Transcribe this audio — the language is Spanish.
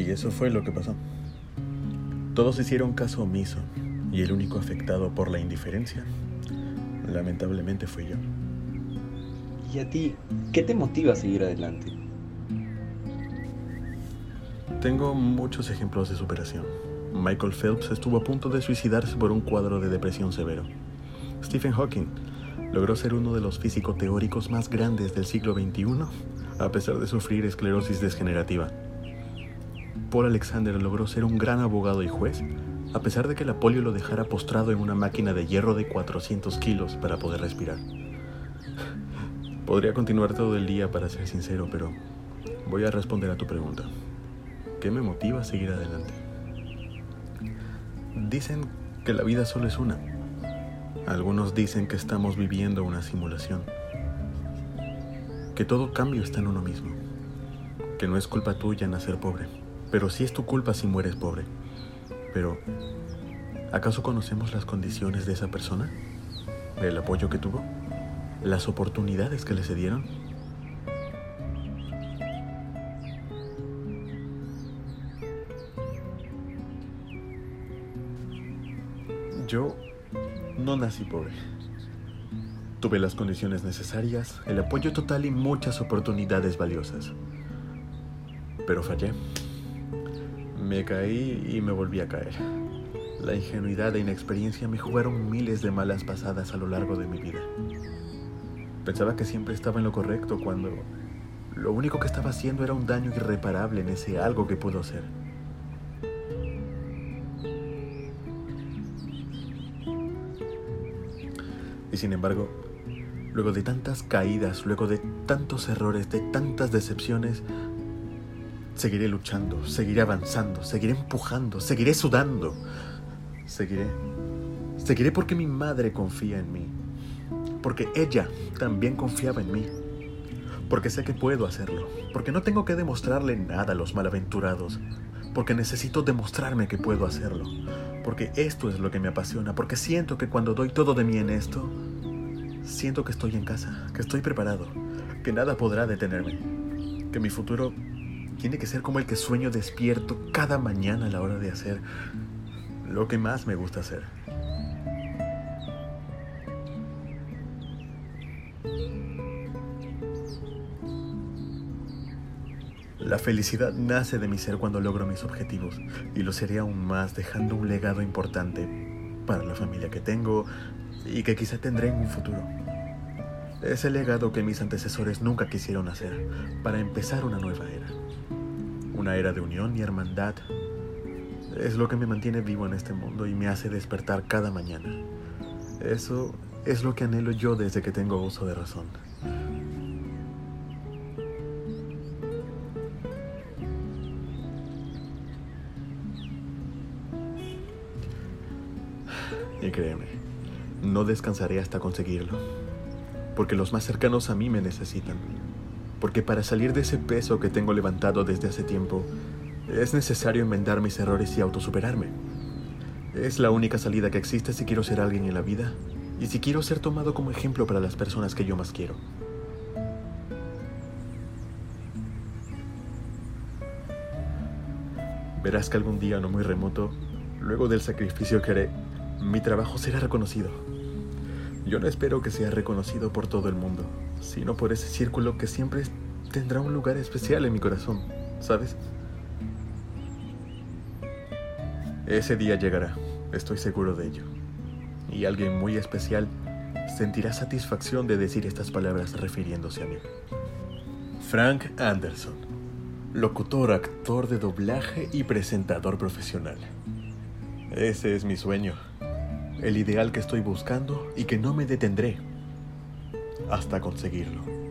Y eso fue lo que pasó. Todos hicieron caso omiso y el único afectado por la indiferencia, lamentablemente fui yo. ¿Y a ti qué te motiva a seguir adelante? Tengo muchos ejemplos de superación. Michael Phelps estuvo a punto de suicidarse por un cuadro de depresión severo. Stephen Hawking logró ser uno de los físico teóricos más grandes del siglo XXI, a pesar de sufrir esclerosis degenerativa. Paul Alexander logró ser un gran abogado y juez, a pesar de que la polio lo dejara postrado en una máquina de hierro de 400 kilos para poder respirar. Podría continuar todo el día para ser sincero, pero voy a responder a tu pregunta. ¿Qué me motiva a seguir adelante? Dicen que la vida solo es una. Algunos dicen que estamos viviendo una simulación. Que todo cambio está en uno mismo. Que no es culpa tuya nacer pobre, pero sí es tu culpa si mueres pobre. Pero, ¿acaso conocemos las condiciones de esa persona? ¿El apoyo que tuvo? ¿Las oportunidades que le se dieron? Yo no nací pobre. Tuve las condiciones necesarias, el apoyo total y muchas oportunidades valiosas. Pero fallé. Me caí y me volví a caer. La ingenuidad e inexperiencia me jugaron miles de malas pasadas a lo largo de mi vida. Pensaba que siempre estaba en lo correcto cuando lo único que estaba haciendo era un daño irreparable en ese algo que puedo hacer. Y sin embargo, luego de tantas caídas, luego de tantos errores, de tantas decepciones, seguiré luchando, seguiré avanzando, seguiré empujando, seguiré sudando. Seguiré. Seguiré porque mi madre confía en mí. Porque ella también confiaba en mí. Porque sé que puedo hacerlo. Porque no tengo que demostrarle nada a los malaventurados. Porque necesito demostrarme que puedo hacerlo porque esto es lo que me apasiona, porque siento que cuando doy todo de mí en esto, siento que estoy en casa, que estoy preparado, que nada podrá detenerme, que mi futuro tiene que ser como el que sueño despierto cada mañana a la hora de hacer lo que más me gusta hacer. La felicidad nace de mi ser cuando logro mis objetivos y lo seré aún más dejando un legado importante para la familia que tengo y que quizá tendré en un futuro. Es el legado que mis antecesores nunca quisieron hacer para empezar una nueva era. Una era de unión y hermandad. Es lo que me mantiene vivo en este mundo y me hace despertar cada mañana. Eso es lo que anhelo yo desde que tengo uso de razón. Y créeme, no descansaré hasta conseguirlo. Porque los más cercanos a mí me necesitan. Porque para salir de ese peso que tengo levantado desde hace tiempo, es necesario enmendar mis errores y autosuperarme. Es la única salida que existe si quiero ser alguien en la vida y si quiero ser tomado como ejemplo para las personas que yo más quiero. Verás que algún día no muy remoto, luego del sacrificio que haré, mi trabajo será reconocido. Yo no espero que sea reconocido por todo el mundo, sino por ese círculo que siempre tendrá un lugar especial en mi corazón, ¿sabes? Ese día llegará, estoy seguro de ello. Y alguien muy especial sentirá satisfacción de decir estas palabras refiriéndose a mí. Frank Anderson, locutor, actor de doblaje y presentador profesional. Ese es mi sueño el ideal que estoy buscando y que no me detendré hasta conseguirlo.